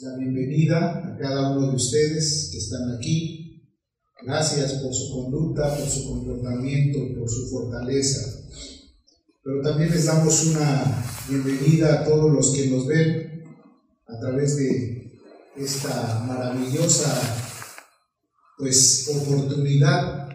la bienvenida a cada uno de ustedes que están aquí. Gracias por su conducta, por su comportamiento, por su fortaleza. Pero también les damos una bienvenida a todos los que nos ven a través de esta maravillosa pues oportunidad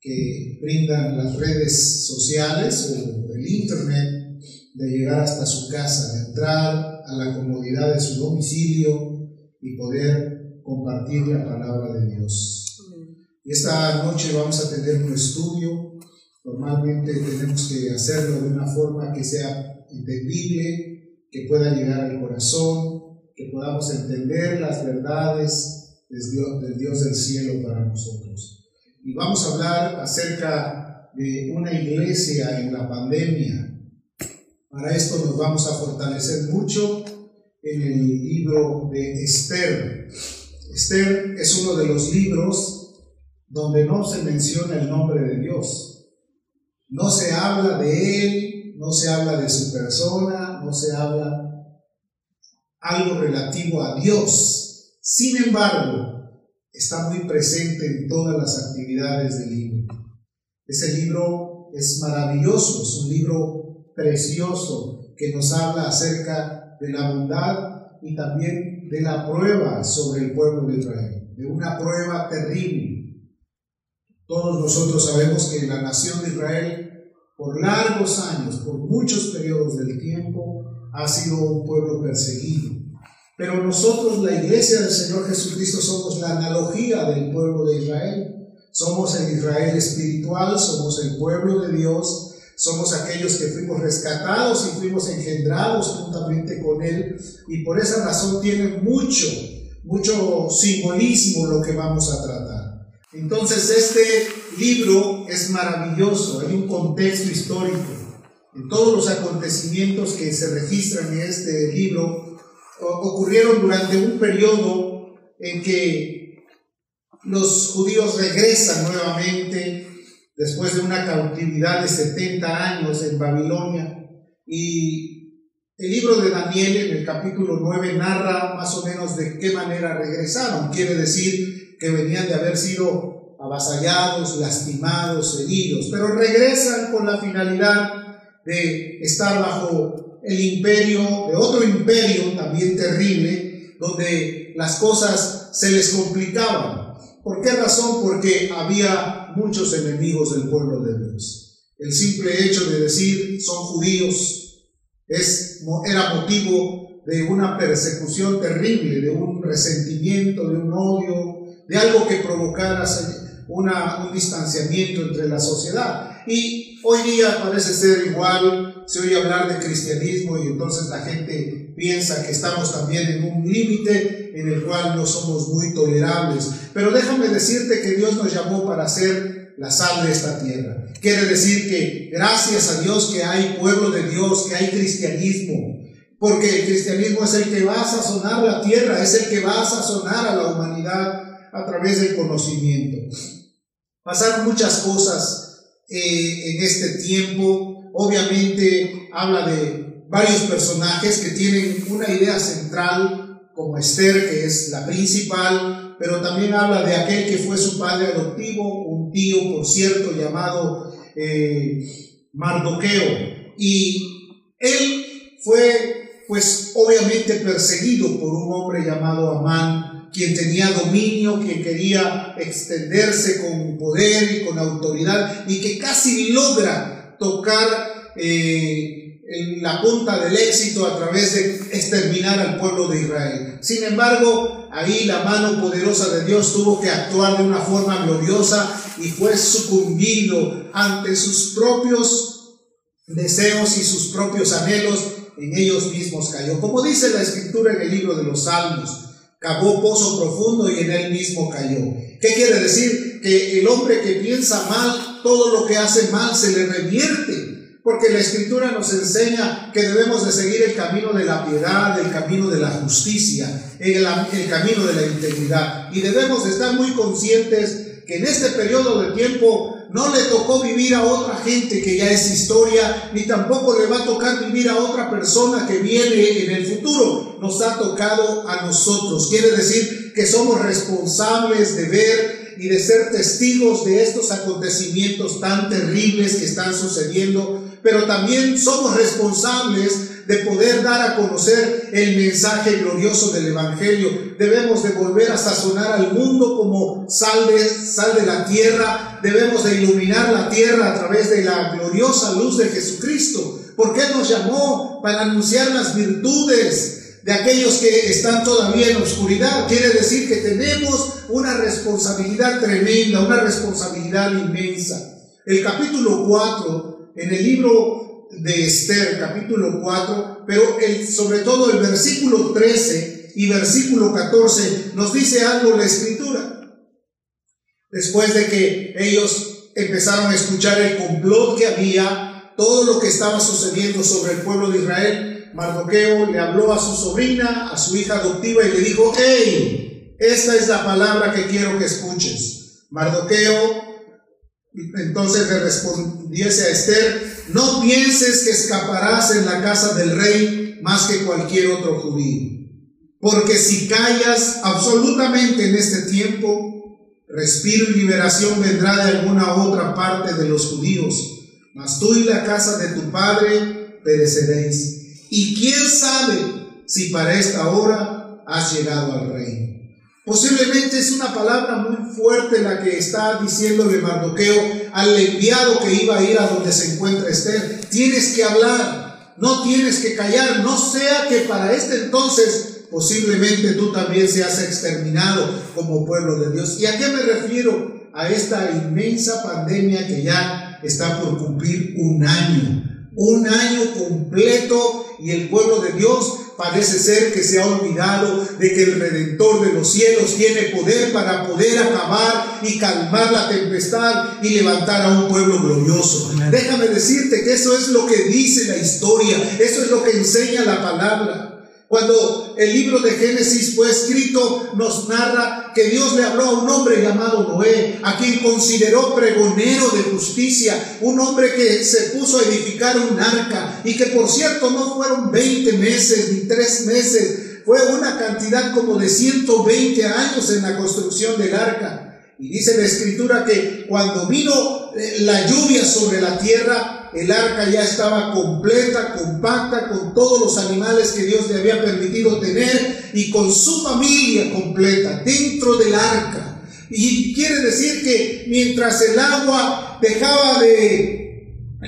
que brindan las redes sociales o el internet de llegar hasta su casa, de entrar a la comodidad de su domicilio y poder compartir la palabra de Dios. Esta noche vamos a tener un estudio. Normalmente tenemos que hacerlo de una forma que sea entendible, que pueda llegar al corazón, que podamos entender las verdades del Dios, del Dios del cielo para nosotros. Y vamos a hablar acerca de una iglesia en la pandemia, para esto nos vamos a fortalecer mucho en el libro de Esther. Esther es uno de los libros donde no se menciona el nombre de Dios. No se habla de él, no se habla de su persona, no se habla algo relativo a Dios. Sin embargo, está muy presente en todas las actividades del libro. Ese libro es maravilloso, es un libro precioso que nos habla acerca de la bondad y también de la prueba sobre el pueblo de Israel, de una prueba terrible. Todos nosotros sabemos que la nación de Israel, por largos años, por muchos periodos del tiempo, ha sido un pueblo perseguido. Pero nosotros, la iglesia del Señor Jesucristo, somos la analogía del pueblo de Israel. Somos el Israel espiritual, somos el pueblo de Dios somos aquellos que fuimos rescatados y fuimos engendrados juntamente con Él. Y por esa razón tiene mucho, mucho simbolismo lo que vamos a tratar. Entonces este libro es maravilloso, hay un contexto histórico. En todos los acontecimientos que se registran en este libro ocurrieron durante un periodo en que los judíos regresan nuevamente después de una cautividad de 70 años en Babilonia. Y el libro de Daniel en el capítulo 9 narra más o menos de qué manera regresaron. Quiere decir que venían de haber sido avasallados, lastimados, heridos, pero regresan con la finalidad de estar bajo el imperio, de otro imperio también terrible, donde las cosas se les complicaban. ¿Por qué razón? Porque había muchos enemigos del pueblo de Dios. El simple hecho de decir son judíos es, era motivo de una persecución terrible, de un resentimiento, de un odio, de algo que provocara una, un distanciamiento entre la sociedad. Y hoy día parece ser igual, se oye hablar de cristianismo y entonces la gente piensa que estamos también en un límite en el cual no somos muy tolerables. Pero déjame decirte que Dios nos llamó para ser la sal de esta tierra. Quiere decir que gracias a Dios que hay pueblo de Dios, que hay cristianismo, porque el cristianismo es el que va a sazonar la tierra, es el que va a sazonar a la humanidad a través del conocimiento. Pasaron muchas cosas eh, en este tiempo. Obviamente habla de varios personajes que tienen una idea central como Esther, que es la principal, pero también habla de aquel que fue su padre adoptivo, un tío, por cierto, llamado eh, Mardoqueo. Y él fue, pues, obviamente perseguido por un hombre llamado Amán, quien tenía dominio, quien quería extenderse con poder y con autoridad, y que casi logra tocar eh, en la punta del éxito a través de exterminar al pueblo de Israel. Sin embargo, ahí la mano poderosa de Dios tuvo que actuar de una forma gloriosa y fue sucumbido ante sus propios deseos y sus propios anhelos, en ellos mismos cayó. Como dice la escritura en el libro de los Salmos, cavó pozo profundo y en él mismo cayó. ¿Qué quiere decir? Que el hombre que piensa mal, todo lo que hace mal se le revierte porque la escritura nos enseña que debemos de seguir el camino de la piedad, el camino de la justicia, el, el camino de la integridad. Y debemos de estar muy conscientes que en este periodo de tiempo no le tocó vivir a otra gente que ya es historia, ni tampoco le va a tocar vivir a otra persona que viene en el futuro. Nos ha tocado a nosotros. Quiere decir que somos responsables de ver y de ser testigos de estos acontecimientos tan terribles que están sucediendo, pero también somos responsables de poder dar a conocer el mensaje glorioso del Evangelio. Debemos de volver a sazonar al mundo como sal de, sal de la tierra. Debemos de iluminar la tierra a través de la gloriosa luz de Jesucristo. Porque Él nos llamó para anunciar las virtudes de aquellos que están todavía en oscuridad. Quiere decir que tenemos una responsabilidad tremenda, una responsabilidad inmensa. El capítulo 4, en el libro de Esther, capítulo 4, pero sobre todo el versículo 13 y versículo 14 nos dice algo la escritura. Después de que ellos empezaron a escuchar el complot que había, todo lo que estaba sucediendo sobre el pueblo de Israel, Mardoqueo le habló a su sobrina, a su hija adoptiva y le dijo, hey, esta es la palabra que quiero que escuches. Mardoqueo entonces le respondiese a Esther, no pienses que escaparás en la casa del rey más que cualquier otro judío, porque si callas absolutamente en este tiempo, respiro y liberación vendrá de alguna otra parte de los judíos, mas tú y la casa de tu padre pereceréis. Y quién sabe si para esta hora has llegado al rey. Posiblemente es una palabra muy fuerte la que está diciéndole Mardoqueo al enviado que iba a ir a donde se encuentra Esther. Tienes que hablar, no tienes que callar, no sea que para este entonces posiblemente tú también seas exterminado como pueblo de Dios. ¿Y a qué me refiero? A esta inmensa pandemia que ya está por cumplir un año, un año completo y el pueblo de Dios parece ser que se ha olvidado de que el Redentor de los cielos tiene poder para poder acabar y calmar la tempestad y levantar a un pueblo glorioso. Déjame decirte que eso es lo que dice la historia, eso es lo que enseña la palabra. Cuando el libro de Génesis fue escrito, nos narra que Dios le habló a un hombre llamado Noé, a quien consideró pregonero de justicia, un hombre que se puso a edificar un arca y que por cierto no fueron 20 meses ni 3 meses, fue una cantidad como de 120 años en la construcción del arca. Y dice la escritura que cuando vino eh, la lluvia sobre la tierra, el arca ya estaba completa, compacta, con todos los animales que Dios le había permitido tener y con su familia completa dentro del arca. Y quiere decir que mientras el agua dejaba de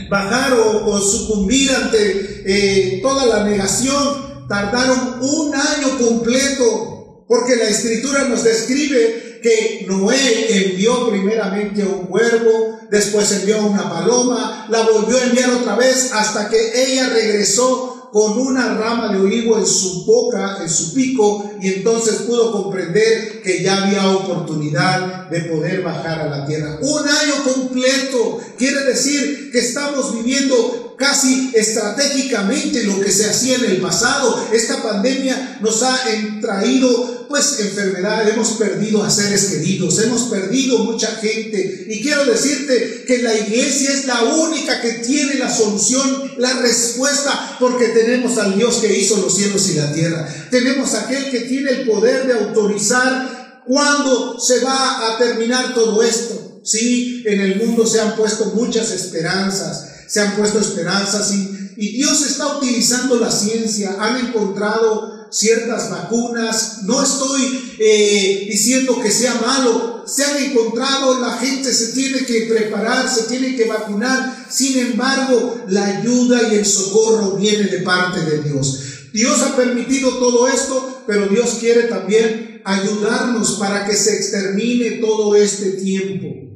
bajar o, sucumbir ante eh, toda la negación, tardaron un año completo, porque la escritura nos describe que Noé envió primeramente un cuervo, después envió una paloma, la volvió a enviar otra vez hasta que ella regresó con una rama de olivo en su boca, en su pico, y entonces pudo comprender que ya había oportunidad de poder bajar a la tierra. Un año completo quiere decir que estamos viviendo casi estratégicamente lo que se hacía en el pasado. Esta pandemia nos ha traído pues enfermedades, hemos perdido a seres queridos, hemos perdido mucha gente. Y quiero decirte que la iglesia es la única que tiene la solución, la respuesta, porque tenemos al Dios que hizo los cielos y la tierra. Tenemos aquel que tiene el poder de autorizar cuándo se va a terminar todo esto. Sí, en el mundo se han puesto muchas esperanzas, se han puesto esperanzas y, Dios está utilizando la ciencia, han encontrado ciertas vacunas, no estoy eh, diciendo que sea malo, se han encontrado, la gente se tiene que preparar, se tiene que vacunar, sin embargo, la ayuda y el socorro viene de parte de Dios. Dios ha permitido todo esto, pero Dios quiere también ayudarnos para que se extermine todo este tiempo.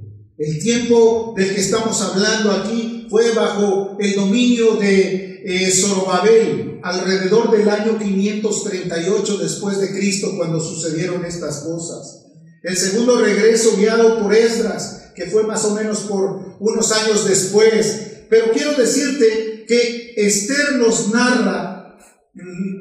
El tiempo del que estamos hablando aquí fue bajo el dominio de eh, Zorobabel alrededor del año 538 después de Cristo cuando sucedieron estas cosas. El segundo regreso guiado por Esdras, que fue más o menos por unos años después. Pero quiero decirte que Esther nos narra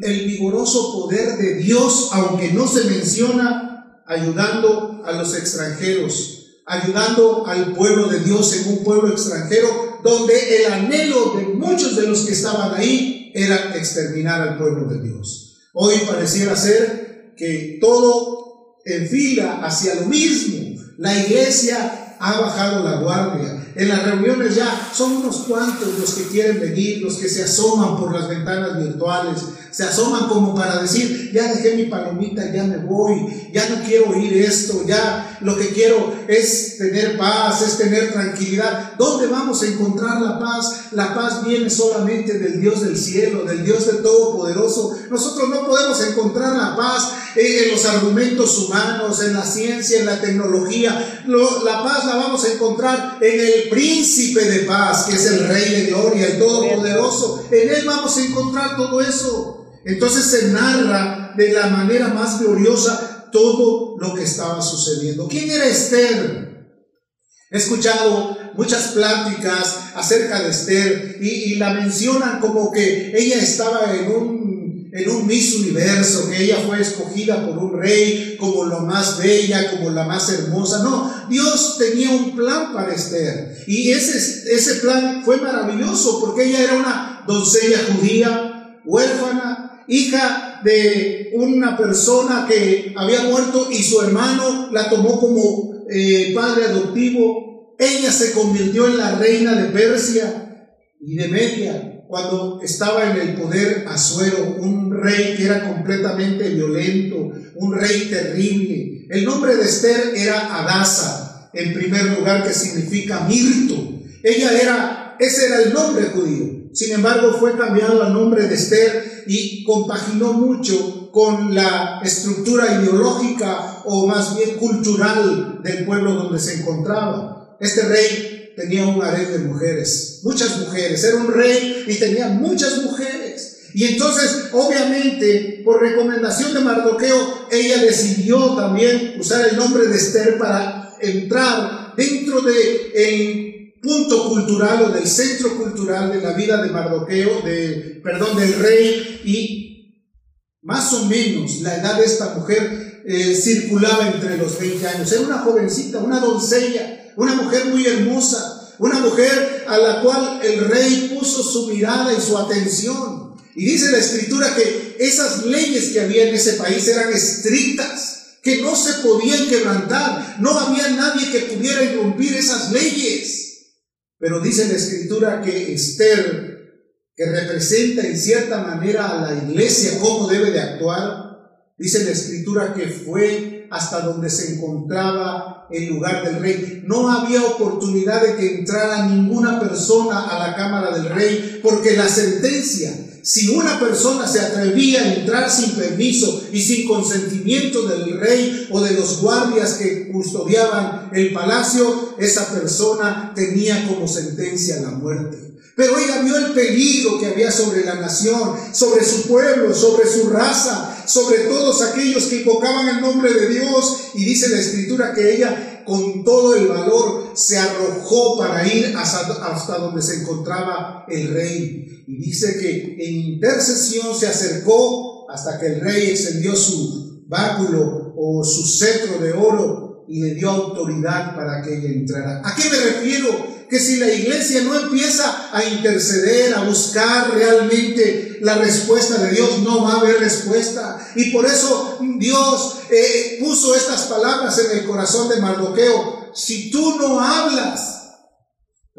el vigoroso poder de Dios, aunque no se menciona ayudando a los extranjeros. Ayudando al pueblo de Dios en un pueblo extranjero, donde el anhelo de muchos de los que estaban ahí era exterminar al pueblo de Dios. Hoy pareciera ser que todo enfila hacia lo mismo. La iglesia ha bajado la guardia. En las reuniones ya son unos cuantos los que quieren venir, los que se asoman por las ventanas virtuales, se asoman como para decir, ya dejé mi palomita, ya me voy, ya no quiero oír esto, ya lo que quiero es tener paz, es tener tranquilidad. ¿Dónde vamos a encontrar la paz? La paz viene solamente del Dios del cielo, del Dios del Todopoderoso. Nosotros no podemos encontrar la paz en los argumentos humanos, en la ciencia, en la tecnología. La paz la vamos a encontrar en el príncipe de paz, que es el Rey de Gloria, el Todopoderoso. En Él vamos a encontrar todo eso. Entonces se narra de la manera más gloriosa todo lo que estaba sucediendo. ¿Quién era Esther? He escuchado muchas pláticas acerca de Esther y, la mencionan como que ella estaba en un, en un Miss Universo, que ella fue escogida por un rey como la más bella, como la más hermosa. No, Dios tenía un plan para Esther y ese, ese plan fue maravilloso porque ella era una doncella judía, huérfana, hija de una persona que había muerto y su hermano la tomó como eh, padre adoptivo. Ella se convirtió en la reina de Persia y de Media cuando estaba en el poder Azuero, un rey que era completamente violento, un rey terrible. El nombre de Esther era Adasa, en primer lugar, que significa mirto. Ella era, ese era el nombre judío. Sin embargo, fue cambiado al nombre de Esther y compaginó mucho con la estructura ideológica o más bien cultural del pueblo donde se encontraba. Este rey tenía un harén de mujeres, muchas mujeres, era un rey y tenía muchas mujeres. Y entonces, obviamente, por recomendación de Mardoqueo, ella decidió también usar el nombre de Esther para entrar dentro de el punto cultural o del centro cultural de la vida de Mardoqueo, de, perdón, del rey, y más o menos la edad de esta mujer eh, circulaba entre los 20 años. Era una jovencita, una doncella, una mujer muy hermosa, una mujer a la cual el rey puso su mirada y su atención. Y dice la escritura que esas leyes que había en ese país eran estrictas, que no se podían quebrantar, no había nadie que pudiera irrumpir esas leyes. Pero dice la escritura que Esther, que representa en cierta manera a la iglesia cómo debe de actuar, dice la escritura que fue hasta donde se encontraba el lugar del rey. No había oportunidad de que entrara ninguna persona a la cámara del rey, porque la sentencia, si una persona se atrevía a entrar sin permiso y sin consentimiento del rey o de los guardias que custodiaban el palacio, esa persona tenía como sentencia la muerte. Pero ella vio el peligro que había sobre la nación, sobre su pueblo, sobre su raza, sobre todos aquellos que invocaban el nombre de Dios. Y dice la escritura que ella con todo el valor se arrojó para ir hasta, donde se encontraba el rey. Y dice que en intercesión se acercó hasta que el rey extendió su báculo o su cetro de oro y le dio autoridad para que ella entrara. ¿A qué me refiero? Que si la iglesia no empieza a interceder, a buscar realmente la respuesta de Dios, no va a haber respuesta. Y por eso Dios eh, puso estas palabras en el corazón de Mardoqueo. Si tú no hablas,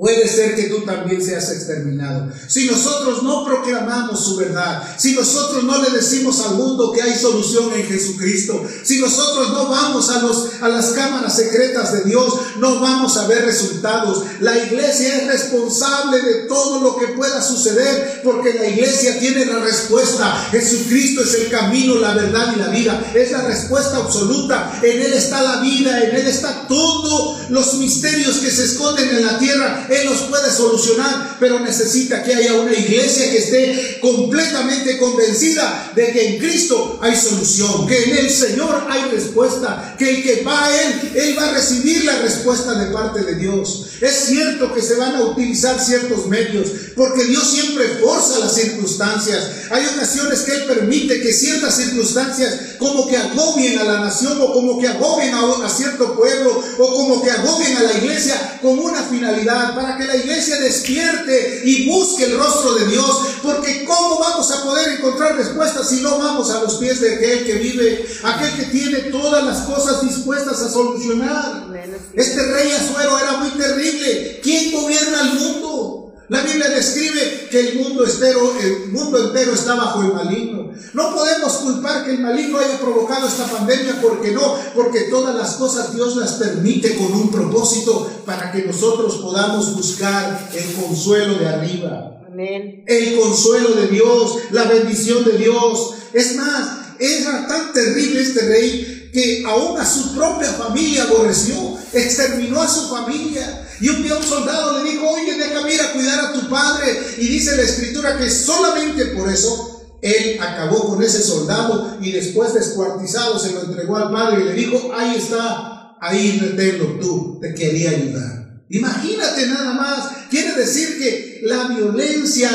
Puede ser que tú también seas exterminado. Si nosotros no proclamamos su verdad, si nosotros no le decimos al mundo que hay solución en Jesucristo, si nosotros no vamos a, los, a las cámaras secretas de Dios, no vamos a ver resultados. La iglesia es responsable de todo lo que pueda suceder porque la iglesia tiene la respuesta. Jesucristo es el camino, la verdad y la vida. Es la respuesta absoluta. En Él está la vida, en Él está todos los misterios que se esconden en la tierra Él los puede solucionar, pero necesita que haya una iglesia que esté completamente convencida de que en Cristo hay solución, que en el Señor hay respuesta, que el que va a Él, Él va a recibir la respuesta de parte de Dios. Es cierto que se van a utilizar ciertos medios, porque Dios siempre forza las circunstancias. Hay ocasiones que Él permite que ciertas circunstancias como que agobien a la nación o como que agobien a, a cierto pueblo o como que agobien a la iglesia con una finalidad, para que la iglesia despierte y busque el rostro de Dios, porque ¿cómo vamos a poder encontrar respuestas si no vamos a los pies de aquel que vive, aquel que tiene todas las cosas dispuestas a solucionar? Este rey Azuero era muy terrible. ¿Quién gobierna el mundo? La Biblia describe que el mundo, entero, el mundo entero está bajo el maligno. No podemos culpar que el maligno haya provocado esta pandemia porque no, porque todas las cosas Dios las permite con un propósito para que nosotros podamos buscar el consuelo de arriba. Amén. El consuelo de Dios, la bendición de Dios. Es más, era tan terrible este rey que aún a su propia familia aborreció, exterminó a su familia. Y un día un soldado le dijo, oye, déjame ir a cuidar a tu padre. Y dice la escritura que solamente por eso él acabó con ese soldado y después descuartizado se lo entregó al padre y le dijo, ahí está, ahí reténlo tú, te quería ayudar. Imagínate nada más, quiere decir que la violencia,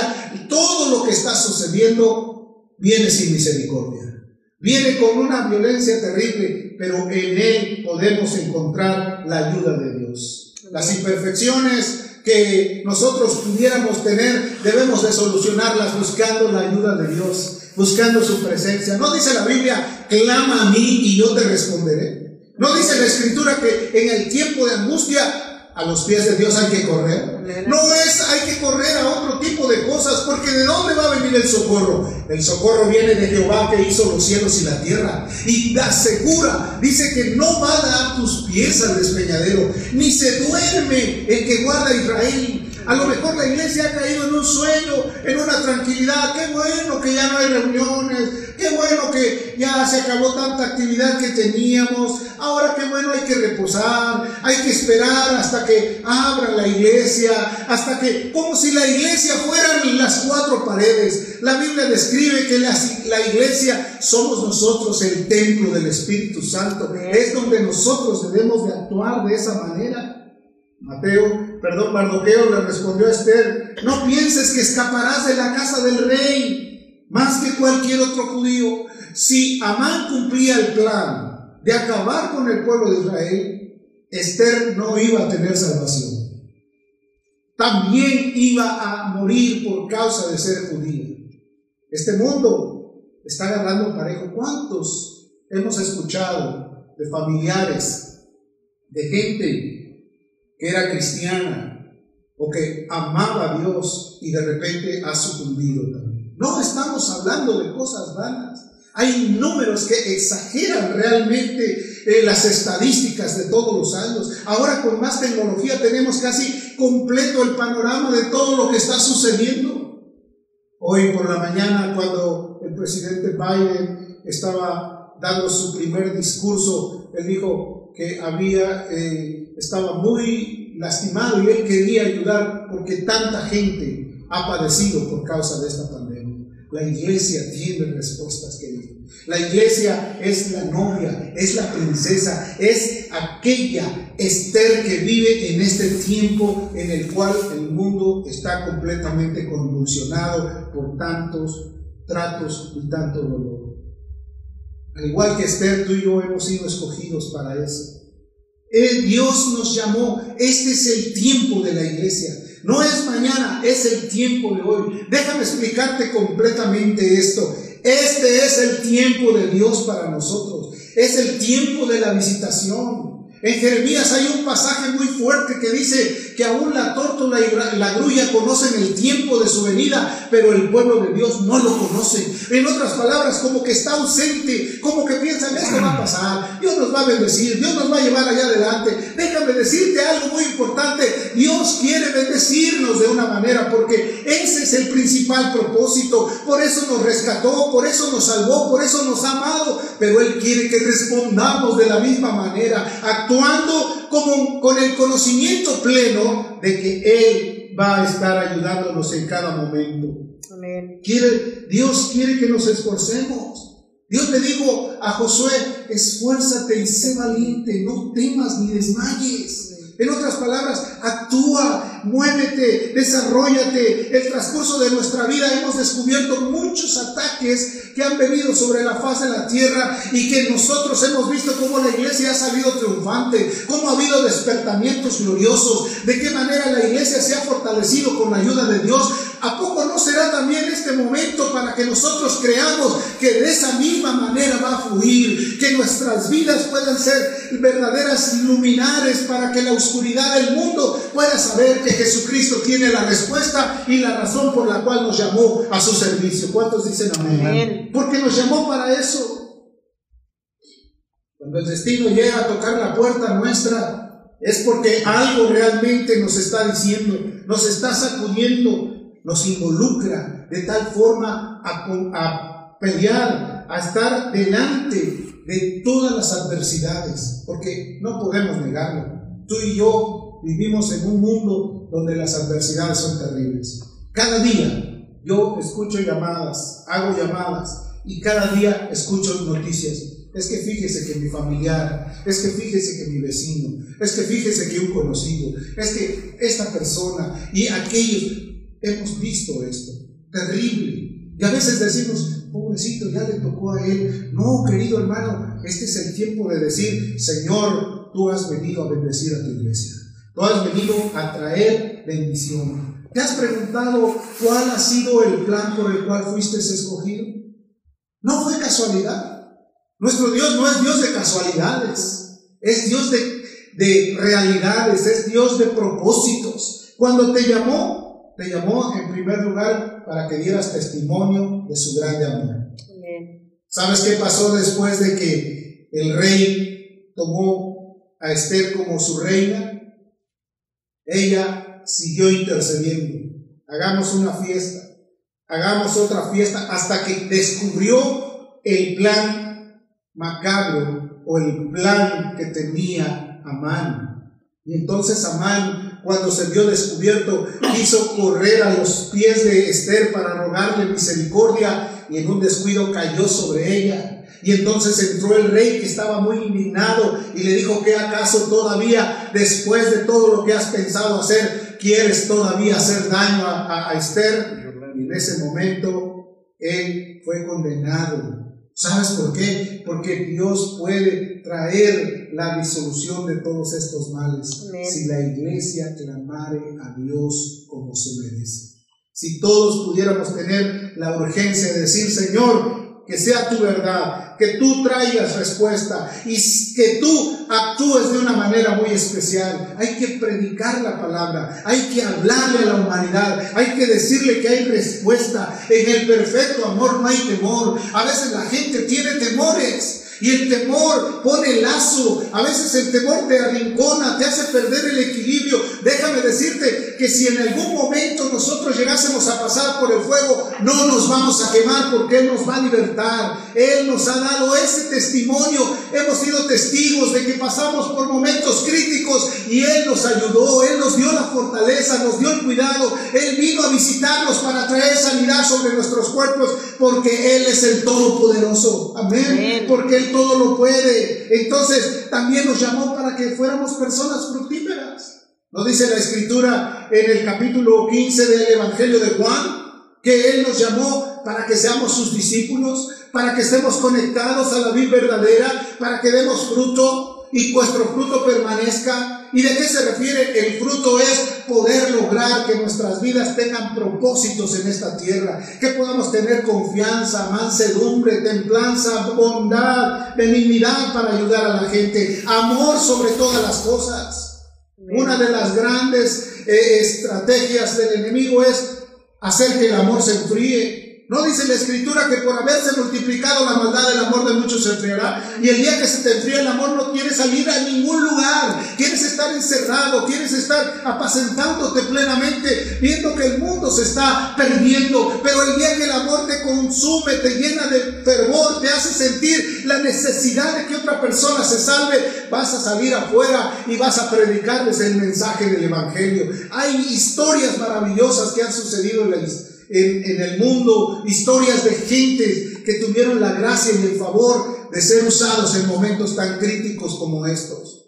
todo lo que está sucediendo, viene sin misericordia. Viene con una violencia terrible, pero en Él podemos encontrar la ayuda de Dios. Las imperfecciones que nosotros pudiéramos tener, debemos de solucionarlas buscando la ayuda de Dios, buscando su presencia. No dice la Biblia, clama a mí y yo te responderé. No dice la escritura que en el tiempo de angustia a los pies de Dios hay que correr. No es hay que correr a otro tipo de cosas, porque ¿de dónde va a venir el socorro? El socorro viene de Jehová que hizo los cielos y la tierra. Y asegura, dice que no va a dar tus pies al despeñadero, ni se duerme el que guarda a Israel. A lo mejor la iglesia ha caído en un sueño, en una tranquilidad. Qué bueno que ya no hay reuniones. Qué bueno que ya se acabó tanta actividad que teníamos. Ahora qué bueno hay que reposar. Hay que esperar hasta que abra la iglesia. Hasta que, como si la iglesia fueran las cuatro paredes. La Biblia describe que la, iglesia somos nosotros el templo del Espíritu Santo. Es donde nosotros debemos de actuar de esa manera. Mateo, perdón, Mardoqueo le respondió a Esther, no pienses que escaparás de la casa del rey más que cualquier otro judío. Si Amán cumplía el plan de acabar con el pueblo de Israel, Esther no iba a tener salvación. También iba a morir por causa de ser judía. Este mundo está agarrando parejo. ¿Cuántos hemos escuchado de familiares, de gente que era cristiana o que amaba a Dios y de repente ha sucumbido también. No estamos hablando de cosas vanas. Hay números que exageran realmente eh, las estadísticas de todos los años. Ahora con más tecnología tenemos casi completo el panorama de todo lo que está sucediendo. Hoy por la mañana cuando el presidente Biden estaba dando su primer discurso, él dijo que había eh, estaba muy lastimado y él quería ayudar porque tanta gente ha padecido por causa de esta pandemia. La iglesia tiene respuestas, querido. La iglesia es la novia, es la princesa, es aquella Esther que vive en este tiempo en el cual el mundo está completamente convulsionado por tantos tratos y tanto dolor. Al igual que Esther, tú y yo hemos sido escogidos para eso. Dios nos llamó. Este es el tiempo de la iglesia. No es mañana, es el tiempo de hoy. Déjame explicarte completamente esto. Este es el tiempo de Dios para nosotros. Es el tiempo de la visitación. En Jeremías hay un pasaje muy fuerte que dice que aún la tórtola y la grulla conocen el tiempo de su venida, pero el pueblo de Dios no lo conoce. En otras palabras, como que está ausente, como que piensan, esto va a pasar, Dios nos va a bendecir, Dios nos va a llevar allá adelante. Déjame decirte algo muy importante, Dios quiere bendecirnos de una manera, porque ese es el principal propósito, por eso nos rescató, por eso nos salvó, por eso nos ha amado, pero Él quiere que respondamos de la misma manera, actuando como, con el conocimiento pleno de que Él va a estar ayudándonos en cada momento. Quiere, Dios quiere que nos esforcemos. Dios le dijo a Josué, esfuérzate y sé valiente, no temas ni desmayes. En otras palabras, actúa, muévete, desarrollate. El transcurso de nuestra vida hemos descubierto muchos ataques que han venido sobre la faz de la tierra y que nosotros hemos visto cómo la iglesia ha salido triunfante, cómo ha habido despertamientos gloriosos, de qué manera la iglesia se ha fortalecido con la ayuda de Dios. ¿A poco no será también este momento para que nosotros creamos que de esa misma manera va a fluir, que nuestras vidas puedan ser verdaderas luminares para que la oscuridad del mundo pueda saber que Jesucristo tiene la respuesta y la razón por la cual nos llamó a su servicio? ¿Cuántos dicen amén? Porque nos llamó para eso. Cuando el destino llega a tocar la puerta nuestra, es porque algo realmente nos está diciendo, nos está sacudiendo, nos involucra de tal forma a, pelear, a estar delante de todas las adversidades, porque no podemos negarlo. Tú y yo vivimos en un mundo donde las adversidades son terribles. Cada día yo escucho llamadas, hago llamadas y cada día escucho noticias. Es que fíjese que mi familiar, es que fíjese que mi vecino, es que fíjese que un conocido, es que esta persona y aquellos hemos visto esto, terrible. Y a veces decimos, pobrecito, ya le tocó a él. No, querido hermano, este es el tiempo de decir, Señor, tú has venido a bendecir a tu iglesia. Tú has venido a traer bendición. ¿Te has preguntado cuál ha sido el plan por el cual fuiste escogido? No fue casualidad. Nuestro Dios no es Dios de casualidades, es Dios de, de realidades, es Dios de propósitos. Cuando te llamó, te llamó en primer lugar para que dieras testimonio de su grande amor. ¿Sabes qué pasó después de que el rey tomó a Esther como su reina? Ella siguió intercediendo. Hagamos una fiesta, hagamos otra fiesta hasta que descubrió el plan macabro o el plan que tenía Amán. Y entonces Amán cuando se vio descubierto, quiso correr a los pies de Esther para rogarle misericordia y en un descuido cayó sobre ella. Y entonces entró el rey que estaba muy indignado y le dijo que acaso todavía, después de todo lo que has pensado hacer, quieres todavía hacer daño a, a Esther. Y en ese momento él fue condenado ¿Sabes por qué? Porque Dios puede traer la disolución de todos estos males si la iglesia clamare a Dios como se merece. Si todos pudiéramos tener la urgencia de decir, Señor, que sea tu verdad, que tú traigas respuesta y que tú actúes de una manera muy especial. Hay que predicar la palabra, hay que hablarle a la humanidad, hay que decirle que hay respuesta. En el perfecto amor no hay temor. A veces la gente tiene temores. Y el temor pone lazo, a veces el temor te arrincona, te hace perder el equilibrio. Déjame decirte que si en algún momento nosotros llegásemos a pasar por el fuego, no nos vamos a quemar porque Él nos va a libertar. Él nos ha dado ese testimonio. Hemos sido testigos de que pasamos por momentos críticos y Él nos ayudó, Él nos dio la fortaleza, nos dio el cuidado. Él vino a visitarnos para traer sanidad sobre nuestros cuerpos porque Él es el Todopoderoso. Amén. Porque Él todo lo puede. Entonces también nos llamó para que fuéramos personas fructíferas. Nos dice la escritura en el capítulo 15 del Evangelio de Juan que Él nos llamó para que seamos sus discípulos, para que estemos conectados a la vida verdadera, para que demos fruto y vuestro fruto permanezca ¿Y de qué se refiere? El fruto es poder lograr que nuestras vidas tengan propósitos en esta tierra, que podamos tener confianza, mansedumbre, templanza, bondad, benignidad para ayudar a la gente, amor sobre todas las cosas. Una de las grandes eh, estrategias del enemigo es hacer que el amor se enfríe. ¿No dice la escritura que por haberse multiplicado la maldad del amor de muchos se enfriará? Y el día que se te enfría el amor no quieres salir a ningún lugar. Quieres estar encerrado, quieres estar apacentándote plenamente, viendo que el mundo se está perdiendo. Pero el día que el amor te consume, te llena de fervor, te hace sentir la necesidad de que otra persona se salve, vas a salir afuera y vas a predicarles el mensaje del Evangelio. Hay historias maravillosas que han sucedido en la historia en, el mundo, historias de gente que tuvieron la gracia y el favor de ser usados en momentos tan críticos como estos.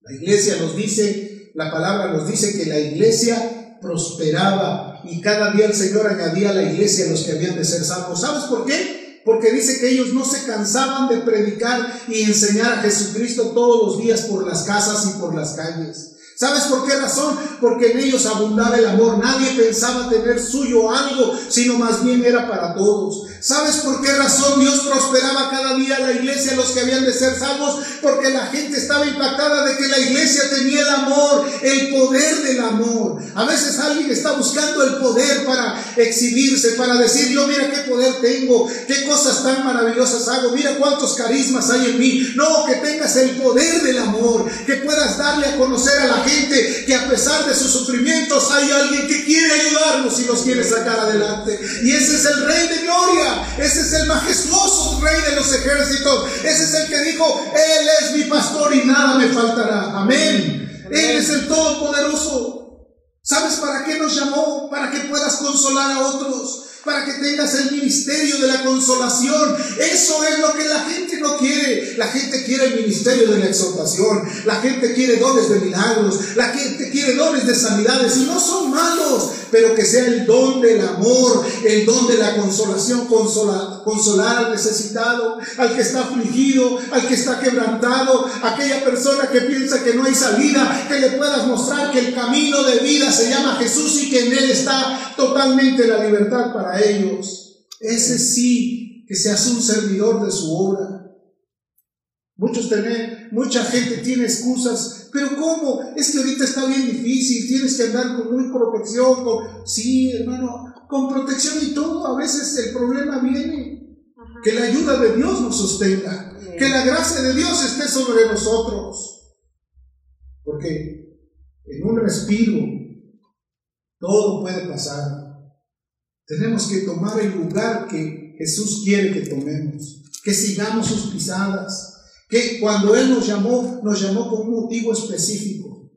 La iglesia nos dice, la palabra nos dice que la iglesia prosperaba y cada día el Señor añadía a la iglesia a los que habían de ser salvos. ¿Sabes por qué? Porque dice que ellos no se cansaban de predicar y enseñar a Jesucristo todos los días por las casas y por las calles. ¿Sabes por qué razón? Porque en ellos abundaba el amor. Nadie pensaba tener suyo algo, sino más bien era para todos. ¿Sabes por qué razón Dios prosperaba cada día la iglesia, los que habían de ser salvos? Porque la gente estaba impactada de que la iglesia tenía el amor, el poder del amor. A veces alguien está buscando el poder para exhibirse, para decir, yo mira qué poder tengo, qué cosas tan maravillosas hago, mira cuántos carismas hay en mí. No, que tengas el poder del amor, que puedas darle a conocer a la gente que a pesar de sus sufrimientos hay alguien que quiere ayudarnos y los quiere sacar adelante. Y ese es el Rey de Gloria. Ese es el majestuoso rey de los ejércitos. Ese es el que dijo, Él es mi pastor y nada me faltará. Amén. Él es el todopoderoso. ¿Sabes para qué nos llamó? Para que puedas consolar a otros para que tengas el ministerio de la consolación. Eso es lo que la gente no quiere. La gente quiere el ministerio de la exhortación. La gente quiere dones de milagros. La gente quiere dones de sanidades. Y no son malos, pero que sea el don del amor, el don de la consolación, consolar, al necesitado, al que está afligido, al que está quebrantado, aquella persona que piensa que no hay salida, que le puedas mostrar que el camino de vida se llama Jesús y que en él está totalmente la libertad para ellos. Ese sí que se hace un servidor de su obra. Muchos tienen, mucha gente tiene excusas, pero ¿cómo? Es que ahorita está bien difícil, tienes que andar con muy protección, con... sí, hermano, con protección y todo, a veces el problema viene. Que la ayuda de Dios nos sostenga, que la gracia de Dios esté sobre nosotros. Porque en un respiro todo puede pasar. Tenemos que tomar el lugar que Jesús quiere que tomemos, que sigamos sus pisadas, que cuando Él nos llamó, nos llamó con un motivo específico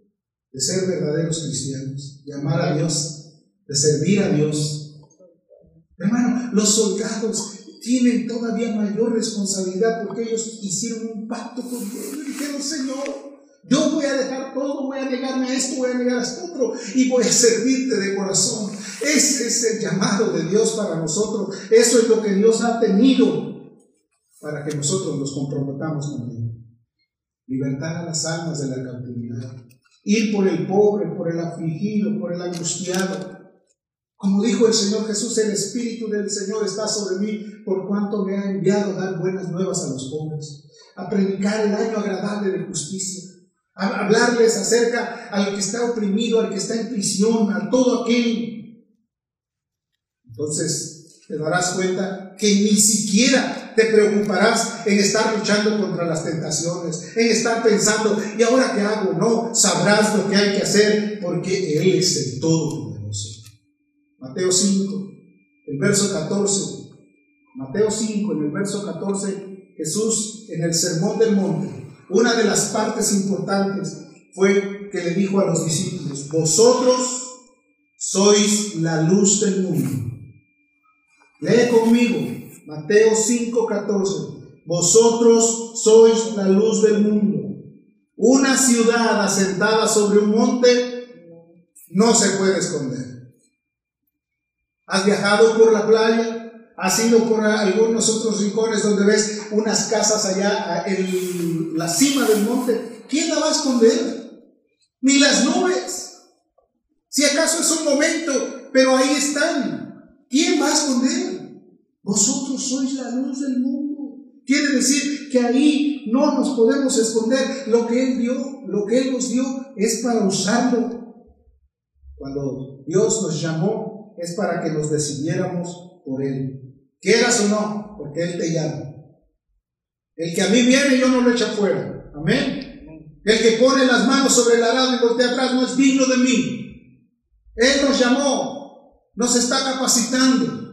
de ser verdaderos cristianos, de amar a Dios, de servir a Dios. Hermano, los soldados tienen todavía mayor responsabilidad porque ellos hicieron un pacto con Dios y dijeron, Señor, yo voy a dejar todo, voy a negarme a esto, voy a negar a esto otro y voy a servirte de corazón. Ese es el llamado de Dios para nosotros. Eso es lo que Dios ha tenido para que nosotros nos comprometamos con Él. Libertar a las almas de la cautividad. Ir por el pobre, por el afligido, por el angustiado. Como dijo el Señor Jesús, el Espíritu del Señor está sobre mí por cuanto me ha enviado a dar buenas nuevas a los pobres, a predicar el año agradable de justicia a hablarles acerca al que está oprimido, al que está en prisión, a todo aquel. Entonces te darás cuenta que ni siquiera te preocuparás en estar luchando contra las tentaciones, en estar pensando, ¿y ahora qué hago? No, sabrás lo que hay que hacer porque Él es el Todopoderoso. Mateo 5, el verso 14. Mateo 5, en el verso 14, Jesús en el Sermón del Monte una de las partes importantes fue que le dijo a los discípulos, vosotros sois la luz del mundo. Lee conmigo, Mateo 5:14, vosotros sois la luz del mundo. Una ciudad asentada sobre un monte no se puede esconder. ¿Has viajado por la playa? ¿Has ido por algunos otros rincones donde ves unas casas allá en la cima del monte? ¿Quién la va a esconder? Ni las nubes. Si acaso es un momento, pero ahí están. ¿Quién va a esconder? Vosotros sois la luz del mundo. Quiere decir que ahí no nos podemos esconder. Lo que Él dio, lo que Él nos dio es para usarlo. Cuando Dios nos llamó es para que nos decidiéramos por Él. Quieras o no, porque Él te llama. El que a mí viene, yo no lo echo fuera. Amén. El que pone las manos sobre el arado y voltea atrás no es digno de mí. Él nos llamó, nos está capacitando,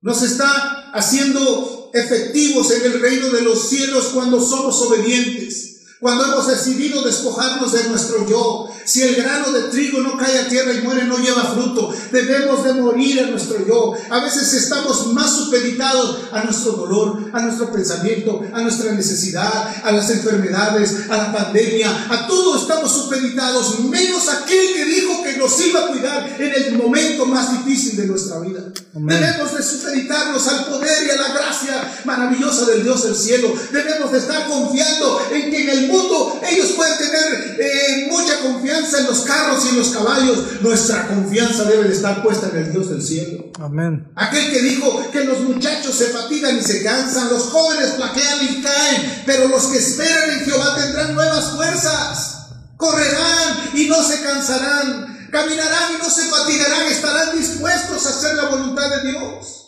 nos está haciendo efectivos en el reino de los cielos cuando somos obedientes. Cuando hemos decidido despojarnos de nuestro yo, si el grano de trigo no cae a tierra y muere, no lleva fruto. Debemos de morir a nuestro yo. A veces estamos más supeditados a nuestro dolor, a nuestro pensamiento, a nuestra necesidad, a las enfermedades, a la pandemia. A todo estamos supeditados, menos aquel que dijo que nos iba a cuidar en el momento más difícil de nuestra vida. Debemos de supeditarnos al poder y a la gracia maravillosa del Dios del cielo. Debemos de estar confiando en que en el mundo ellos pueden tener eh, mucha confianza en los carros y en los caballos, nuestra confianza debe de estar puesta en el Dios del cielo. Amén. Aquel que dijo que los muchachos se fatigan y se cansan, los jóvenes plaquean y caen, pero los que esperan en Jehová tendrán nuevas fuerzas. Correrán y no se cansarán, caminarán y no se fatigarán, estarán dispuestos a hacer la voluntad de Dios.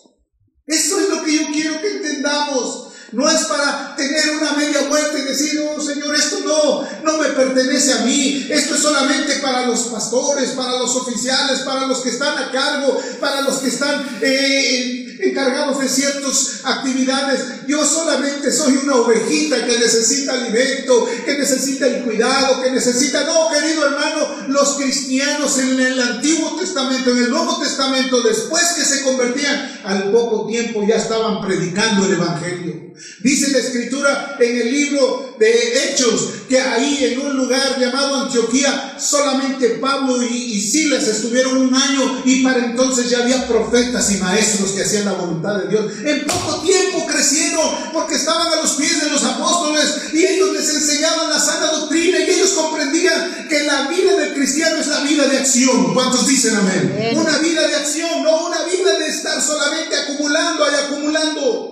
Eso es lo que yo quiero que entendamos. No es para tener una media vuelta y decir, oh Señor, esto no, no me pertenece a mí. Esto es solamente para los pastores, para los oficiales, para los que están a cargo, para los que están eh, encargados de ciertas actividades. Yo solamente soy una ovejita que necesita alimento, que necesita el cuidado, que necesita... No, querido hermano, los cristianos en el Antiguo Testamento, en el Nuevo Testamento, después que se convertían, al poco tiempo ya estaban predicando el Evangelio. Dice la escritura en el libro de Hechos que ahí en un lugar llamado Antioquía solamente Pablo y, Silas estuvieron un año y para entonces ya había profetas y maestros que hacían la voluntad de Dios. En poco tiempo crecieron porque estaban a los pies de los apóstoles y ellos les enseñaban la sana doctrina y ellos comprendían que la vida del cristiano es la vida de acción. ¿Cuántos dicen amén? Una vida de acción, no una vida de estar solamente acumulando y acumulando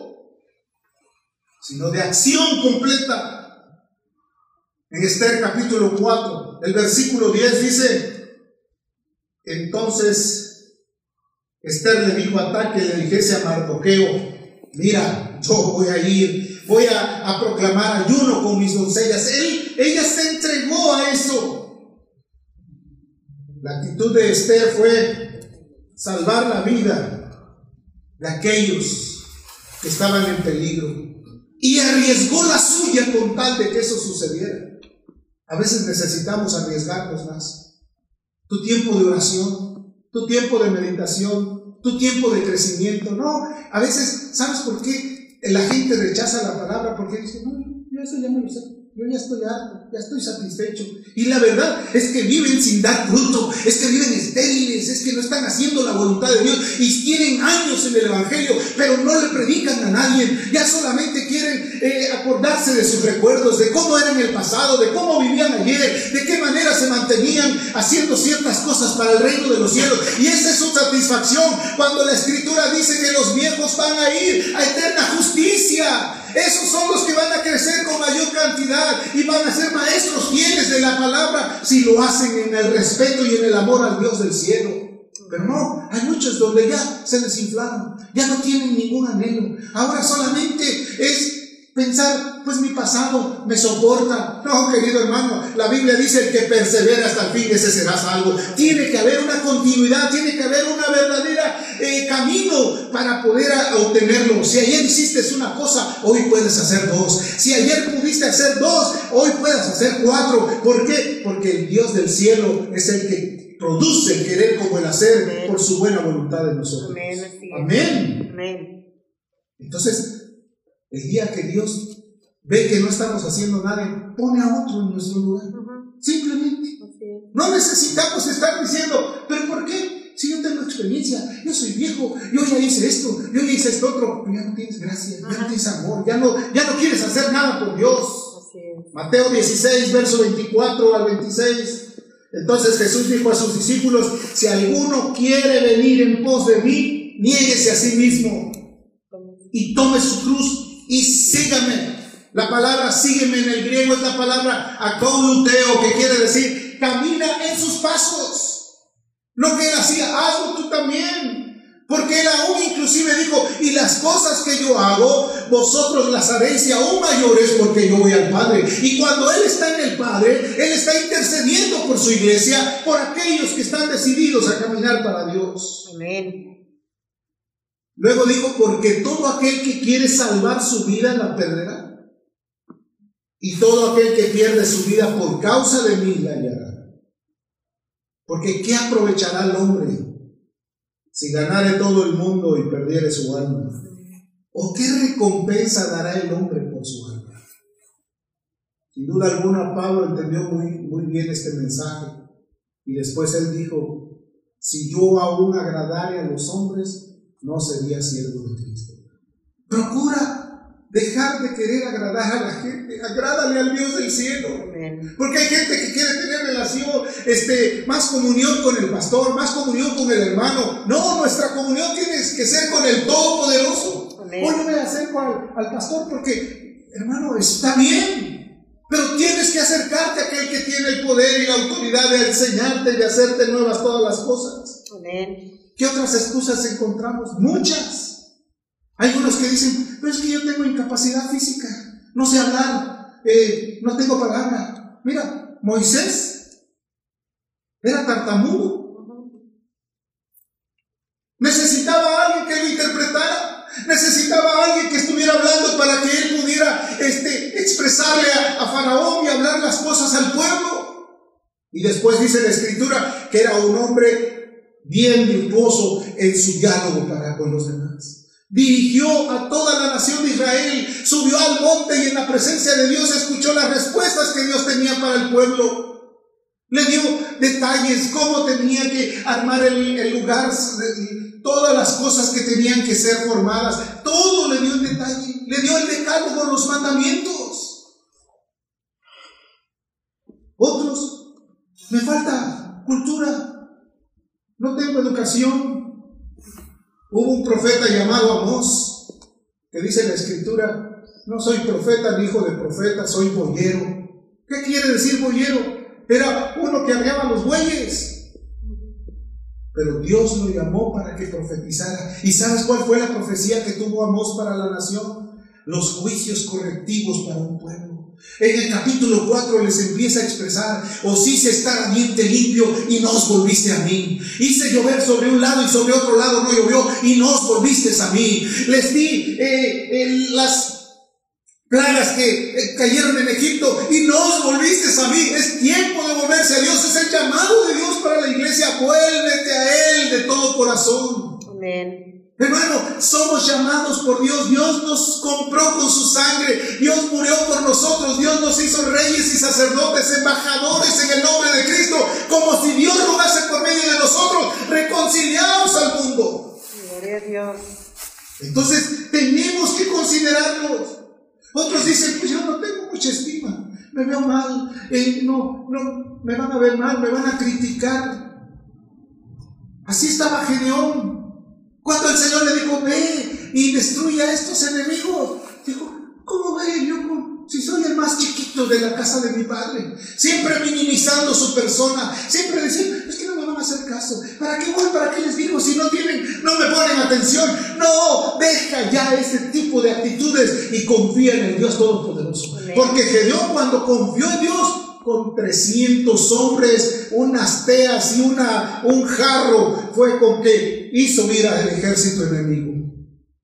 sino de acción completa. En Esther capítulo 4, el versículo 10 dice, entonces Esther le dijo a Ataque, le dijese a Mardoqueo, mira, yo voy a ir, voy a, a proclamar ayuno con mis doncellas. Él, ella se entregó a eso. La actitud de Esther fue salvar la vida de aquellos que estaban en peligro y arriesgó la suya con tal de que eso sucediera. A veces necesitamos arriesgarnos más. Tu tiempo de oración, tu tiempo de meditación, tu tiempo de crecimiento. No, a veces, ¿sabes por qué la gente rechaza la palabra? Porque dice, no, yo eso ya me lo sé. Yo ya estoy harto, ya estoy satisfecho. Y la verdad es que viven sin dar fruto, es que viven estériles, es que no están haciendo la voluntad de Dios y tienen años en el Evangelio, pero no le predican a nadie. Ya solamente quieren eh, acordarse de sus recuerdos, de cómo eran el pasado, de cómo vivían ayer, de qué manera se mantenían haciendo ciertas cosas para el reino de los cielos. Y esa es su satisfacción cuando la Escritura dice que los viejos van a ir a eterna justicia. Esos son los que van a crecer con mayor cantidad y van a ser maestros fieles de la palabra si lo hacen en el respeto y en el amor al Dios del cielo. Pero no, hay muchos donde ya se desinflaron, ya no tienen ningún anhelo. Ahora solamente es pensar, pues mi pasado me soporta. No, querido hermano, la Biblia dice el que persevera hasta el fin, ese será salvo. Tiene que haber una continuidad, tiene que haber una verdadera eh, camino para poder obtenerlo. Si ayer hiciste una cosa, hoy puedes hacer dos. Si ayer pudiste hacer dos, hoy puedes hacer cuatro. ¿Por qué? Porque el Dios del cielo es el que produce el querer como el hacer por su buena voluntad de nosotros. Amén. Amén. Entonces, el día que Dios ve que no estamos haciendo nada, pone a otro en nuestro lugar. Simplemente. No necesitamos estar diciendo, pero ¿por qué? Si yo tengo experiencia, yo soy viejo, yo ya hice esto, yo ya hice esto otro, pero ya no tienes gracia, ya no tienes amor, ya no, ya no quieres hacer nada por Dios. Mateo 16, verso 24 al 26. Entonces Jesús dijo a sus discípulos, si alguno quiere venir en pos de mí, niéguese a sí mismo y tome su cruz y sígame. La palabra sígueme en el griego es la palabra akouteo, que quiere decir camina en sus pasos. Lo que él hacía, hazlo tú también. Porque él aún inclusive dijo, y las cosas que yo hago, vosotros las haréis y aún mayores porque yo voy al Padre. Y cuando Él está en el Padre, Él está intercediendo por su iglesia, por aquellos que están decididos a caminar para Dios. Amén. Luego dijo, porque todo aquel que quiere salvar su vida la perderá. Y todo aquel que pierde su vida por causa de mí la hallará. Porque ¿qué aprovechará el hombre si ganare todo el mundo y perdiere su alma? ¿O qué recompensa dará el hombre por su alma? Sin duda alguna, Pablo entendió muy, muy bien este mensaje. Y después él dijo, si yo aún agradare a los hombres, no sería siervo de Cristo. Procura dejar de querer agradar a la gente, agrádale al Dios del cielo. Porque hay gente que quiere tener relación, este, más comunión con el pastor, más comunión con el hermano. No, nuestra comunión tiene que ser con el Todopoderoso. Hoy no me acerco al, al pastor porque, hermano, está bien. Pero tienes que acercarte a aquel que tiene el poder y la autoridad de enseñarte y de hacerte nuevas todas las cosas. ¿Qué otras excusas encontramos? Muchas. Hay unos que dicen, pero es que yo tengo incapacidad física, no sé hablar, eh, no tengo palabra. Mira, Moisés era tartamudo. Necesitaba alguien que lo interpretara. Necesitaba alguien que estuviera hablando para que él pudiera este, expresarle a Faraón y hablar las cosas al pueblo. Y después dice la escritura que era un hombre bien virtuoso en su diálogo para con los demás. Dirigió a toda la nación de Israel, subió al monte y en la presencia de Dios escuchó las respuestas que Dios tenía para el pueblo. Le dio detalles, cómo tenía que armar el, lugar, todas las cosas que tenían que ser formadas. Todo le dio en detalle. Le dio el decálogo, los mandamientos. Otros, me falta cultura, no tengo educación, Hubo un profeta llamado Amós, que dice en la escritura, no soy profeta ni hijo de profeta, soy boyero. ¿Qué quiere decir boyero? Era uno que arriaba los bueyes. Pero Dios lo llamó para que profetizara. ¿Y sabes cuál fue la profecía que tuvo Amós para la nación? Los juicios correctivos para un pueblo. En el capítulo 4 les empieza a expresar, os hice estar ambiente limpio y no os volviste a mí. Hice llover sobre un lado y sobre otro lado no llovió y no os volviste a mí. Les di eh, las plagas que eh, cayeron en Egipto y no os volviste a mí. Es tiempo de volverse a Dios. Es el llamado de Dios para la iglesia. Vuélvete a Él de todo corazón. Amén. Hermano, somos llamados por Dios. Dios nos compró con su sangre. Dios murió por nosotros. Dios nos hizo reyes y sacerdotes, embajadores en el nombre de Cristo. Como si Dios rogase por medio de nosotros. Reconciliados al mundo. Gloria a Dios. Entonces, tenemos que considerarlos. Otros dicen, pues yo no tengo mucha estima. Me veo mal. Eh, no, no, me van a ver mal. Me van a criticar. Así estaba Gedeón. Cuando el Señor le dijo, ve y destruye a estos enemigos, dijo, ¿cómo ve yo si soy el más chiquito de la casa de mi padre? Siempre minimizando su persona, siempre diciendo, es que no me van a hacer caso. ¿Para qué voy? ¿Para qué les digo? Si no tienen, no me ponen atención. No, deja ya ese tipo de actitudes y confía en el Dios Todopoderoso. Porque Gedeón cuando confió en Dios, con 300 hombres, unas teas y una, un jarro, fue con que hizo vida el ejército enemigo.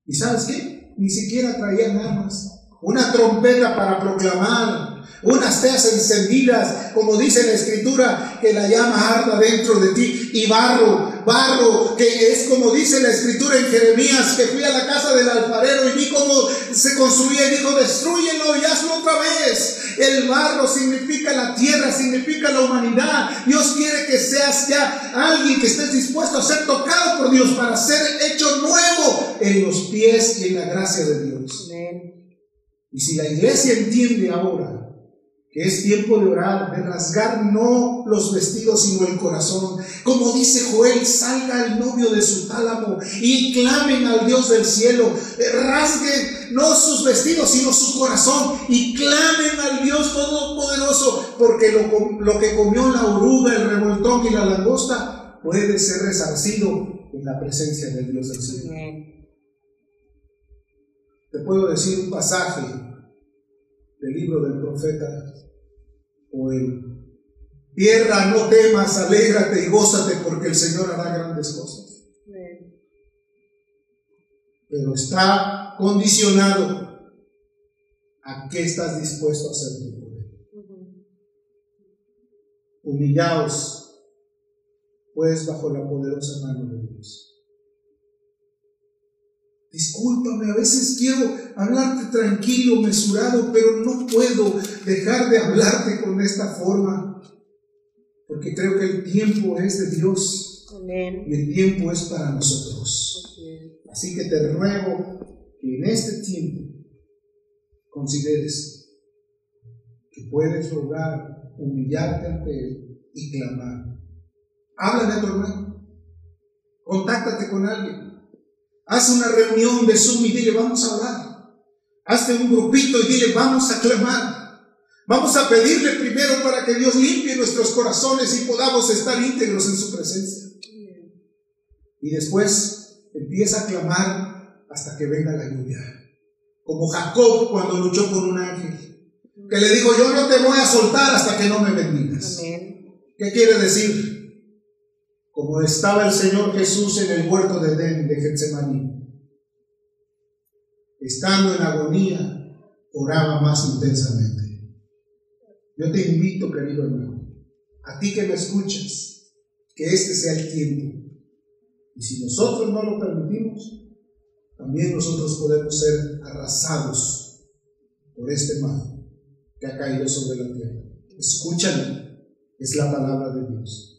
¿Y sabes qué? Ni siquiera traían armas. Una trompeta para proclamar, unas teas encendidas, como dice la escritura, que la llama arda dentro de ti, y barro, barro, que es como dice la escritura en Jeremías, que fui a la casa del alfarero y vi cómo se construía y dijo, destruyelo y hazlo otra vez. El barro significa la tierra, significa la humanidad. Dios quiere que seas ya alguien que estés dispuesto a ser tocado por Dios para ser hecho nuevo en los pies y en la gracia de Dios. Y si la iglesia entiende ahora que es tiempo de orar, de rasgar no los vestidos, sino el corazón. Como dice Joel, salga el novio de su tálamo y clamen al Dios del cielo. Eh, rasguen no sus vestidos, sino su corazón y clamen al Dios Todopoderoso, porque lo, lo que comió la oruga, el revoltón y la langosta puede ser resarcido en la presencia del Dios del Señor. Te puedo decir un pasaje del libro del profeta Joel. Tierra, no temas, alégrate y gózate porque el Señor hará grandes cosas. Pero está condicionado a qué estás dispuesto a hacer tu poder. Humillaos, pues, bajo la poderosa mano de Dios. Discúlpame, a veces quiero hablarte tranquilo, mesurado, pero no puedo dejar de hablarte con esta forma, porque creo que el tiempo es de Dios y el tiempo es para nosotros. Así que te ruego que en este tiempo consideres que puedes rogar, humillarte ante Él y clamar. Háblale a tu hermano, contáctate con alguien Haz una reunión de Zoom y dile, vamos a hablar. Hazte un grupito y dile, vamos a clamar. Vamos a pedirle primero para que Dios limpie nuestros corazones y podamos estar íntegros en su presencia. Y después empieza a clamar hasta que venga la lluvia. Como Jacob cuando luchó con un ángel. Que le dijo, yo no te voy a soltar hasta que no me bendigas. ¿Qué quiere decir? como estaba el Señor Jesús en el huerto de Edén de Getsemaní. Estando en agonía, oraba más intensamente. Yo te invito, querido hermano, a ti que me escuchas, que este sea el tiempo. Y si nosotros no lo permitimos, también nosotros podemos ser arrasados por este mal que ha caído sobre la tierra. Escúchame, es la palabra de Dios.